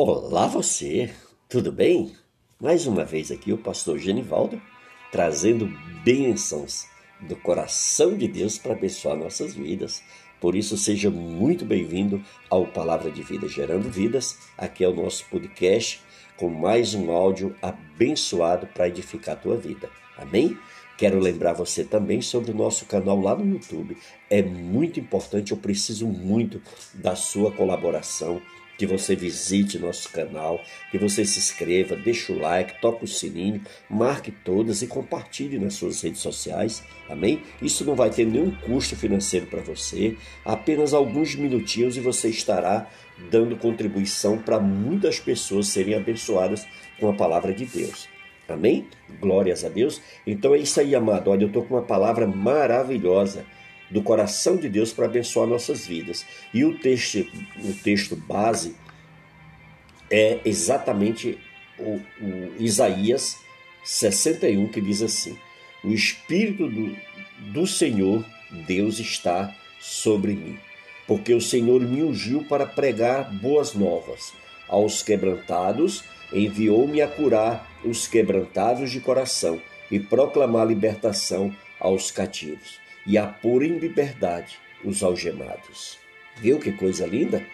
Olá você, tudo bem? Mais uma vez aqui o pastor Genivaldo trazendo bênçãos do coração de Deus para abençoar nossas vidas. Por isso seja muito bem-vindo ao Palavra de Vida Gerando Vidas. Aqui é o nosso podcast com mais um áudio abençoado para edificar a tua vida. Amém? Quero lembrar você também sobre o nosso canal lá no YouTube. É muito importante, eu preciso muito da sua colaboração que você visite nosso canal, que você se inscreva, deixe o like, toque o sininho, marque todas e compartilhe nas suas redes sociais. Amém? Isso não vai ter nenhum custo financeiro para você, apenas alguns minutinhos e você estará dando contribuição para muitas pessoas serem abençoadas com a palavra de Deus. Amém? Glórias a Deus. Então é isso aí, amado. Olha, eu estou com uma palavra maravilhosa do coração de Deus para abençoar nossas vidas. E o texto, o texto base é exatamente o, o Isaías 61, que diz assim: O Espírito do, do Senhor, Deus, está sobre mim, porque o Senhor me ungiu para pregar boas novas aos quebrantados, enviou-me a curar os quebrantados de coração e proclamar libertação aos cativos e a pôr em liberdade os algemados. Viu que coisa linda?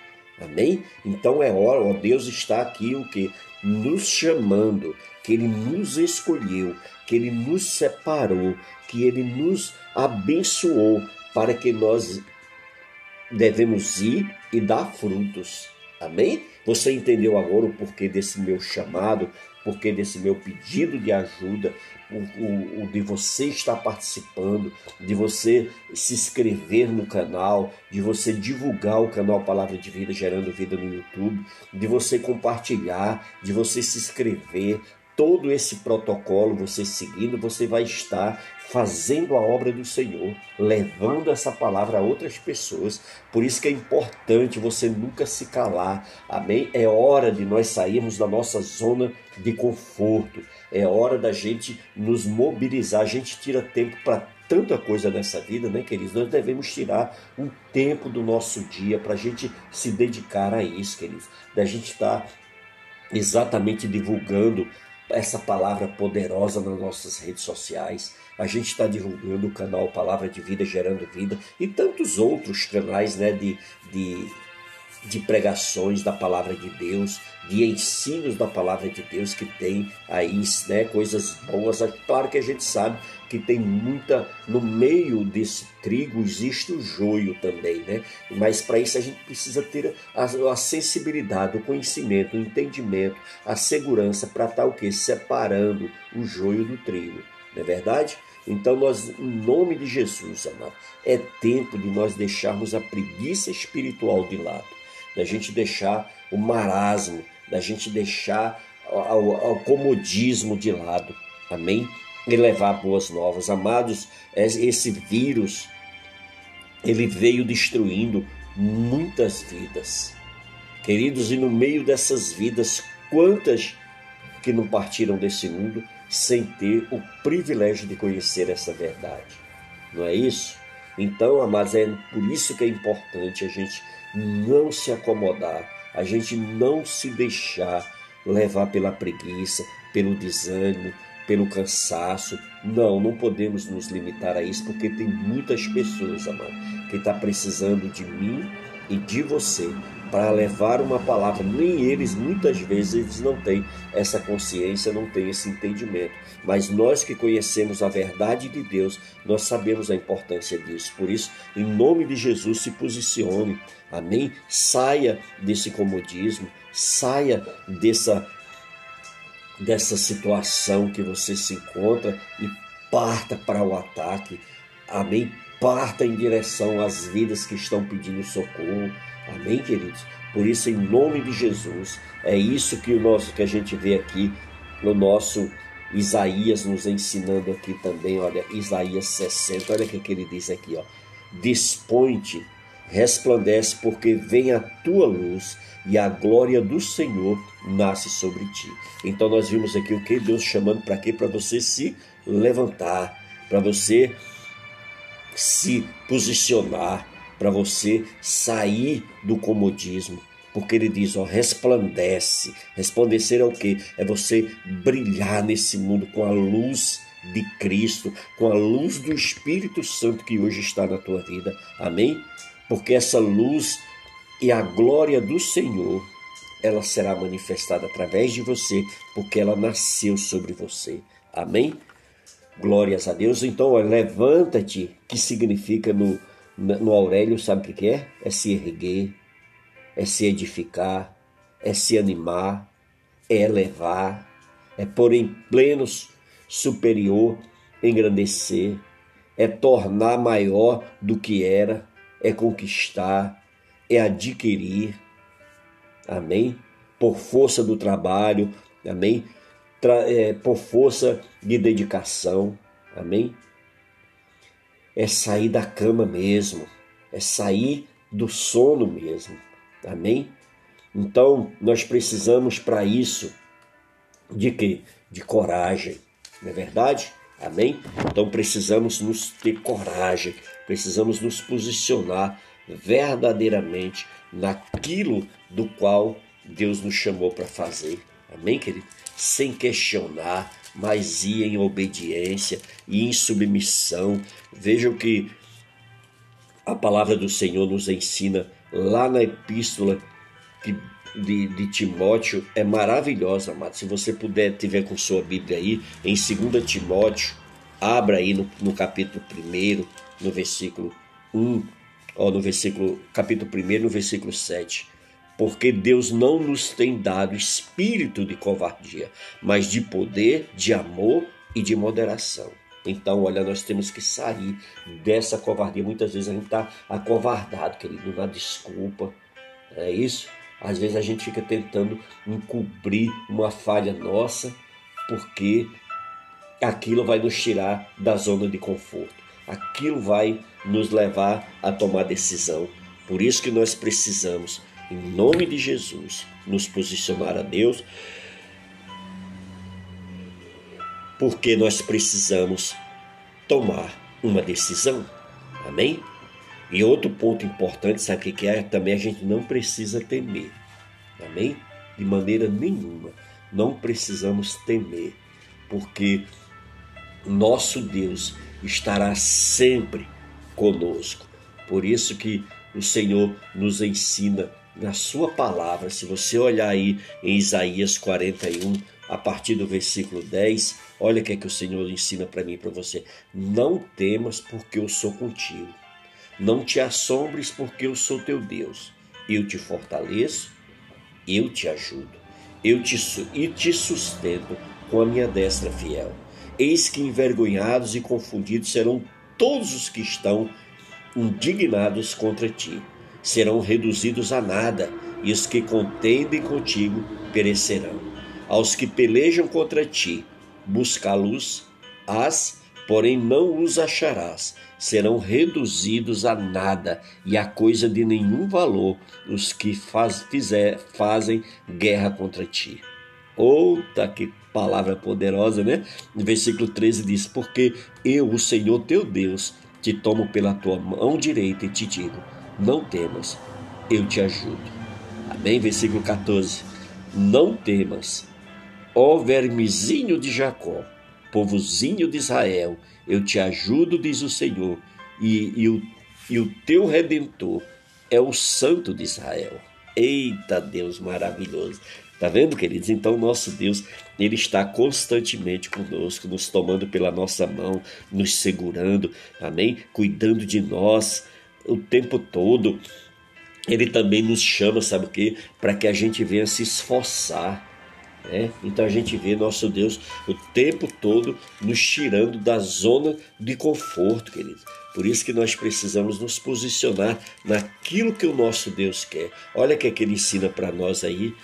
Amém? Então é hora, ó Deus está aqui o que? Nos chamando, que Ele nos escolheu, que Ele nos separou, que Ele nos abençoou para que nós devemos ir e dar frutos. Amém? Você entendeu agora o porquê desse meu chamado, porquê desse meu pedido de ajuda, o, o, de você estar participando, de você se inscrever no canal, de você divulgar o canal Palavra de Vida Gerando Vida no YouTube, de você compartilhar, de você se inscrever, todo esse protocolo você seguindo, você vai estar fazendo a obra do Senhor, levando essa palavra a outras pessoas. Por isso que é importante você nunca se calar. Amém? É hora de nós sairmos da nossa zona de conforto. É hora da gente nos mobilizar. A gente tira tempo para tanta coisa nessa vida, né, queridos? Nós devemos tirar um tempo do nosso dia para a gente se dedicar a isso, queridos. Da gente estar tá exatamente divulgando essa palavra poderosa nas nossas redes sociais. A gente está divulgando o canal Palavra de Vida Gerando Vida e tantos outros canais né, de, de, de pregações da palavra de Deus, de ensinos da palavra de Deus que tem aí né, coisas boas. Claro que a gente sabe que tem muita no meio desse trigo existe o joio também, né? Mas para isso a gente precisa ter a, a, sensibilidade, o conhecimento, o entendimento, a segurança para estar tá, o que separando o joio do trigo, não é verdade? Então nós, em nome de Jesus, amado, é tempo de nós deixarmos a preguiça espiritual de lado, da gente deixar o marasmo, da gente deixar o comodismo de lado. Amém? e levar boas novas. Amados, esse vírus, ele veio destruindo muitas vidas. Queridos, e no meio dessas vidas, quantas que não partiram desse mundo sem ter o privilégio de conhecer essa verdade? Não é isso? Então, amados, é por isso que é importante a gente não se acomodar, a gente não se deixar levar pela preguiça, pelo desânimo, pelo cansaço. Não, não podemos nos limitar a isso, porque tem muitas pessoas, amado, que está precisando de mim e de você para levar uma palavra. Nem eles, muitas vezes, eles não têm essa consciência, não têm esse entendimento. Mas nós que conhecemos a verdade de Deus, nós sabemos a importância disso. Por isso, em nome de Jesus, se posicione. Amém? Saia desse comodismo, saia dessa dessa situação que você se encontra e parta para o ataque. Amém? Parta em direção às vidas que estão pedindo socorro. Amém, queridos? Por isso, em nome de Jesus, é isso que o nosso que a gente vê aqui no nosso Isaías nos ensinando aqui também, olha, Isaías 60, olha o que, que ele diz aqui, ó. Dispõe-te, resplandece, porque vem a tua luz e a glória do Senhor nasce sobre ti. Então nós vimos aqui o que Deus chamando para quê? Para você se levantar, para você se posicionar, para você sair do comodismo, porque ele diz, ó, resplandece. Resplandecer é o quê? É você brilhar nesse mundo com a luz de Cristo, com a luz do Espírito Santo que hoje está na tua vida. Amém? Porque essa luz e a glória do Senhor, ela será manifestada através de você, porque ela nasceu sobre você. Amém? Glórias a Deus. Então, levanta-te, que significa no, no Aurélio, sabe o que é? É se erguer, é se edificar, é se animar, é elevar, é pôr em plenos superior, engrandecer, é tornar maior do que era, é conquistar, é adquirir. Amém? Por força do trabalho, amém? Tra é, por força de dedicação, amém? É sair da cama mesmo, é sair do sono mesmo, amém? Então, nós precisamos para isso de quê? De coragem, não é verdade? Amém? Então precisamos nos ter coragem, precisamos nos posicionar verdadeiramente naquilo do qual Deus nos chamou para fazer. Amém, querido? Sem questionar, mas ir em obediência e em submissão. Vejam que a palavra do Senhor nos ensina lá na epístola que de, de Timóteo é maravilhosa, amado. Se você puder, tiver com sua Bíblia aí, em 2 Timóteo, abra aí no, no capítulo 1, no versículo 1, ó, no versículo, capítulo 1, no versículo 7. Porque Deus não nos tem dado espírito de covardia, mas de poder, de amor e de moderação. Então, olha, nós temos que sair dessa covardia. Muitas vezes a gente está acovardado, querido, na desculpa. É isso? Às vezes a gente fica tentando encobrir uma falha nossa, porque aquilo vai nos tirar da zona de conforto. Aquilo vai nos levar a tomar decisão. Por isso que nós precisamos, em nome de Jesus, nos posicionar a Deus, porque nós precisamos tomar uma decisão. Amém? E outro ponto importante, sabe o que é? Também a gente não precisa temer. Amém? De maneira nenhuma. Não precisamos temer, porque nosso Deus estará sempre conosco. Por isso que o Senhor nos ensina na sua palavra. Se você olhar aí em Isaías 41, a partir do versículo 10, olha o que é que o Senhor ensina para mim e para você. Não temas, porque eu sou contigo. Não te assombres, porque eu sou teu Deus. Eu te fortaleço, eu te ajudo, eu te e te sustento com a minha destra fiel. Eis que envergonhados e confundidos serão todos os que estão indignados contra ti. Serão reduzidos a nada, e os que contendem contigo perecerão. Aos que pelejam contra ti, buscá-los, as, porém não os acharás serão reduzidos a nada e a coisa de nenhum valor os que faz, fizer, fazem guerra contra ti. Outra que palavra poderosa, né? No versículo 13 diz: Porque eu, o Senhor teu Deus, te tomo pela tua mão direita e te digo: Não temas, eu te ajudo. Amém? Versículo 14: Não temas, ó vermezinho de Jacó, povozinho de Israel, eu te ajudo, diz o Senhor, e, e, o, e o teu redentor é o Santo de Israel. Eita Deus maravilhoso. Tá vendo, queridos? Então, nosso Deus, Ele está constantemente conosco, nos tomando pela nossa mão, nos segurando, amém? Cuidando de nós o tempo todo. Ele também nos chama, sabe o quê? Para que a gente venha se esforçar né? Então a gente vê nosso Deus o tempo todo nos tirando da zona de conforto, querido. Por isso que nós precisamos nos posicionar naquilo que o nosso Deus quer. Olha o que, é que ele ensina para nós aí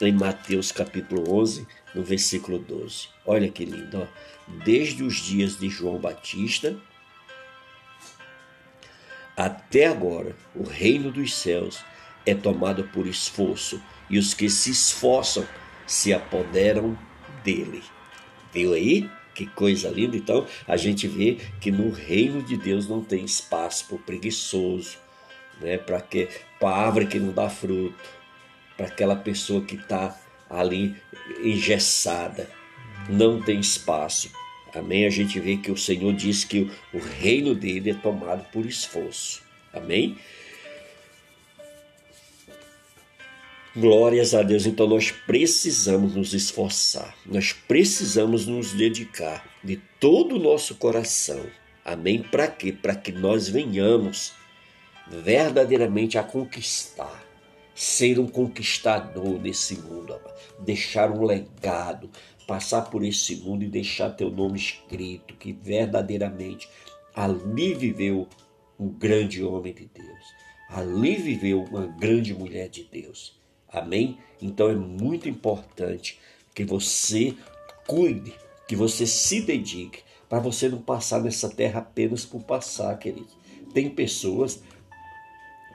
em Mateus capítulo 11, no versículo 12. Olha que lindo, ó. Desde os dias de João Batista até agora, o reino dos céus é tomado por esforço, e os que se esforçam se apoderam dele. Viu aí? Que coisa linda. Então, a gente vê que no reino de Deus não tem espaço para o preguiçoso, né? para para árvore que não dá fruto. para aquela pessoa que está ali engessada, não tem espaço. Amém? A gente vê que o Senhor diz que o reino dele é tomado por esforço. Amém? Glórias a Deus. Então nós precisamos nos esforçar, nós precisamos nos dedicar de todo o nosso coração. Amém? Para quê? Para que nós venhamos verdadeiramente a conquistar, ser um conquistador desse mundo, deixar um legado, passar por esse mundo e deixar teu nome escrito, que verdadeiramente ali viveu um grande homem de Deus, ali viveu uma grande mulher de Deus. Amém? Então é muito importante que você cuide, que você se dedique, para você não passar nessa terra apenas por passar, querido. Tem pessoas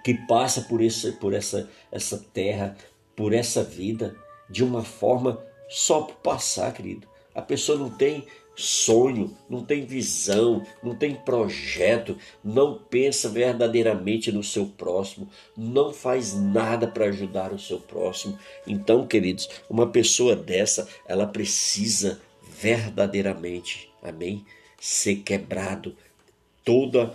que passam por, esse, por essa, essa terra, por essa vida, de uma forma só por passar, querido. A pessoa não tem sonho, não tem visão, não tem projeto, não pensa verdadeiramente no seu próximo, não faz nada para ajudar o seu próximo. Então, queridos, uma pessoa dessa, ela precisa verdadeiramente, amém, ser quebrado toda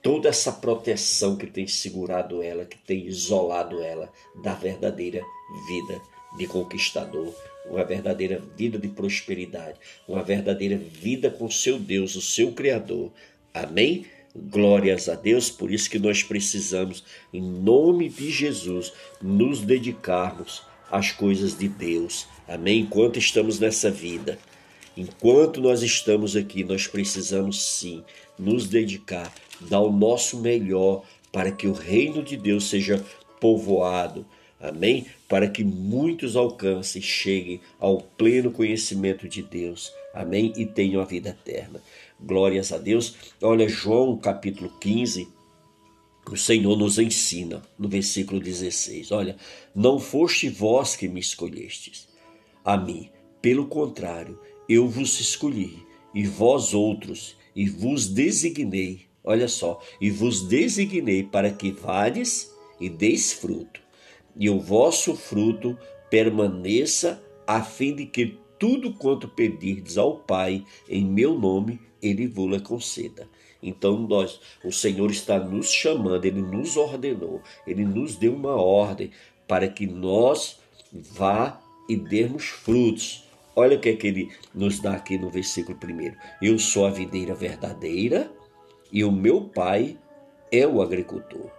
toda essa proteção que tem segurado ela, que tem isolado ela da verdadeira vida de conquistador, uma verdadeira vida de prosperidade, uma verdadeira vida com seu Deus, o seu Criador. Amém? Glórias a Deus, por isso que nós precisamos, em nome de Jesus, nos dedicarmos às coisas de Deus. Amém? Enquanto estamos nessa vida, enquanto nós estamos aqui, nós precisamos sim nos dedicar, dar o nosso melhor para que o reino de Deus seja povoado, Amém? Para que muitos alcancem, cheguem ao pleno conhecimento de Deus. Amém? E tenham a vida eterna. Glórias a Deus. Olha, João capítulo 15, o Senhor nos ensina no versículo 16: Olha, não foste vós que me escolhestes a mim, pelo contrário, eu vos escolhi, e vós outros, e vos designei, olha só, e vos designei para que vades e deis fruto e o vosso fruto permaneça, a fim de que tudo quanto pedirdes ao Pai em meu nome, ele vos conceda. Então nós, o Senhor está nos chamando, ele nos ordenou, ele nos deu uma ordem para que nós vá e demos frutos. Olha o que é que ele nos dá aqui no versículo 1. Eu sou a videira verdadeira e o meu pai é o agricultor.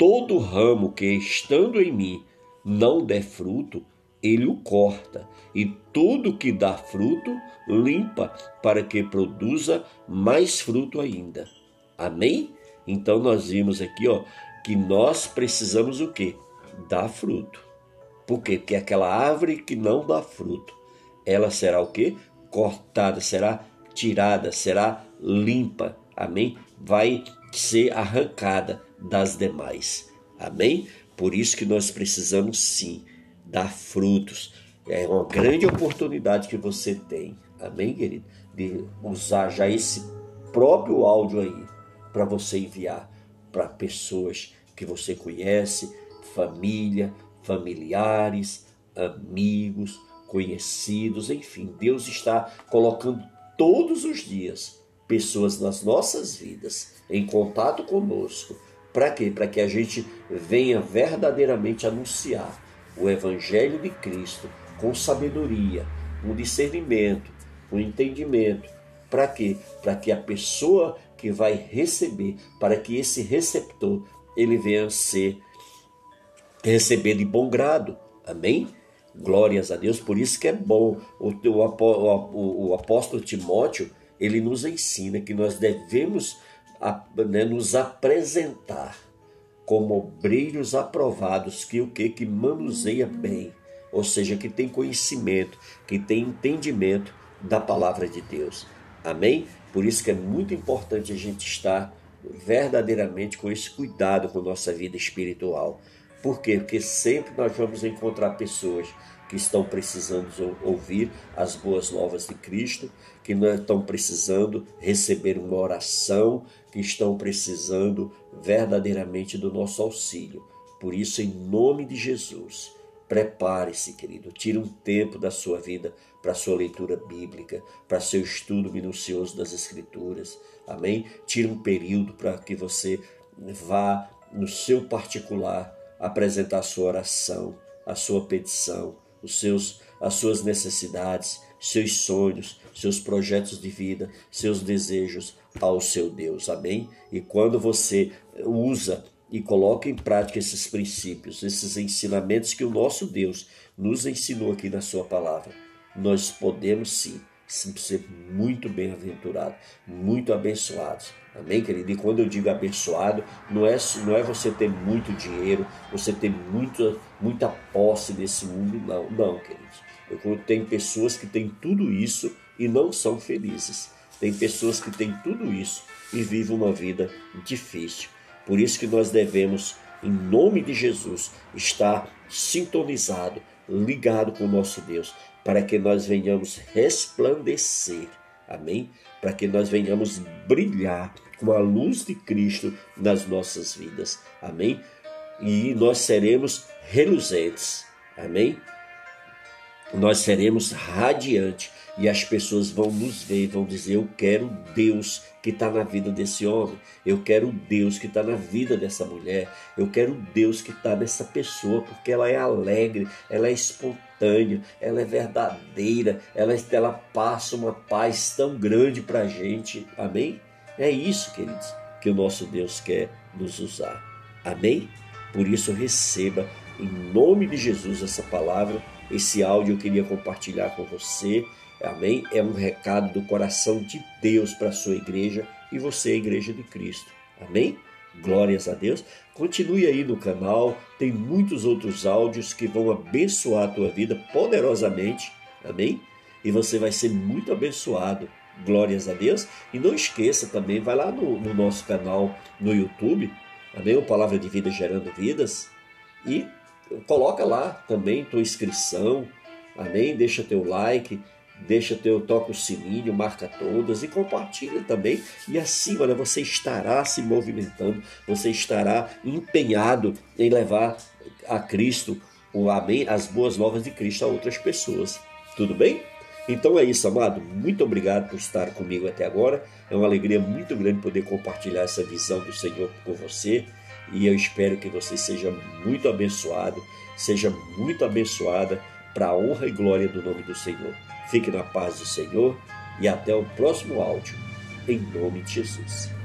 Todo ramo que estando em mim não der fruto, ele o corta, e tudo que dá fruto, limpa, para que produza mais fruto ainda. Amém? Então nós vimos aqui, ó, que nós precisamos o quê? Dar fruto. Por quê? Porque aquela árvore que não dá fruto, ela será o quê? Cortada, será tirada, será limpa. Amém? Vai ser arrancada das demais. Amém? Por isso que nós precisamos sim dar frutos. É uma grande oportunidade que você tem. Amém, querido? De usar já esse próprio áudio aí para você enviar para pessoas que você conhece, família, familiares, amigos, conhecidos, enfim, Deus está colocando todos os dias pessoas nas nossas vidas em contato conosco. Para quê? Para que a gente venha verdadeiramente anunciar o Evangelho de Cristo com sabedoria, com discernimento, com entendimento. Para quê? Para que a pessoa que vai receber, para que esse receptor ele venha ser receber de bom grado. Amém? Glórias a Deus. Por isso que é bom o, o, o apóstolo Timóteo ele nos ensina que nós devemos né, nos apresentar como obreiros aprovados que o que que manuseia bem, ou seja, que tem conhecimento, que tem entendimento da palavra de Deus. Amém? Por isso que é muito importante a gente estar verdadeiramente com esse cuidado com nossa vida espiritual. Por quê? Porque sempre nós vamos encontrar pessoas que estão precisando ouvir as boas novas de Cristo, que não estão precisando receber uma oração, que estão precisando verdadeiramente do nosso auxílio. Por isso, em nome de Jesus, Prepare-se, querido. Tire um tempo da sua vida para sua leitura bíblica, para seu estudo minucioso das Escrituras. Amém? Tire um período para que você vá no seu particular apresentar a sua oração, a sua petição, os seus, as suas necessidades, seus sonhos, seus projetos de vida, seus desejos ao seu Deus. Amém? E quando você usa e coloca em prática esses princípios, esses ensinamentos que o nosso Deus nos ensinou aqui na Sua palavra, nós podemos sim ser muito bem-aventurados, muito abençoados. Amém, querido? E quando eu digo abençoado, não é, não é você ter muito dinheiro, você ter muita, muita posse nesse mundo, não, não, queridos. Tenho pessoas que têm tudo isso e não são felizes. Tem pessoas que têm tudo isso e vivem uma vida difícil. Por isso que nós devemos, em nome de Jesus, estar sintonizado, ligado com o nosso Deus, para que nós venhamos resplandecer. Amém? Para que nós venhamos brilhar com a luz de Cristo nas nossas vidas. Amém? E nós seremos reluzentes. Amém? Nós seremos radiantes e as pessoas vão nos ver e vão dizer: Eu quero Deus que está na vida desse homem, eu quero Deus que está na vida dessa mulher, eu quero Deus que está nessa pessoa, porque ela é alegre, ela é espontânea, ela é verdadeira, ela, ela passa uma paz tão grande para a gente. Amém? É isso, queridos, que o nosso Deus quer nos usar. Amém? Por isso, receba em nome de Jesus essa palavra, esse áudio eu queria compartilhar com você Amém? É um recado do coração de Deus para a sua igreja e você, a igreja de Cristo. Amém? Glórias a Deus. Continue aí no canal, tem muitos outros áudios que vão abençoar a tua vida poderosamente. Amém? E você vai ser muito abençoado. Glórias a Deus. E não esqueça também, vai lá no, no nosso canal no YouTube, amém? O Palavra de Vida Gerando Vidas. E coloca lá também tua inscrição, amém? Deixa teu like deixa teu toca o sininho, marca todas e compartilha também. E assim, olha, você estará se movimentando, você estará empenhado em levar a Cristo, o amém, as boas novas de Cristo a outras pessoas. Tudo bem? Então é isso, amado. Muito obrigado por estar comigo até agora. É uma alegria muito grande poder compartilhar essa visão do Senhor com você. E eu espero que você seja muito abençoado, seja muito abençoada para a honra e glória do nome do Senhor. Fique na paz do Senhor e até o próximo áudio. Em nome de Jesus.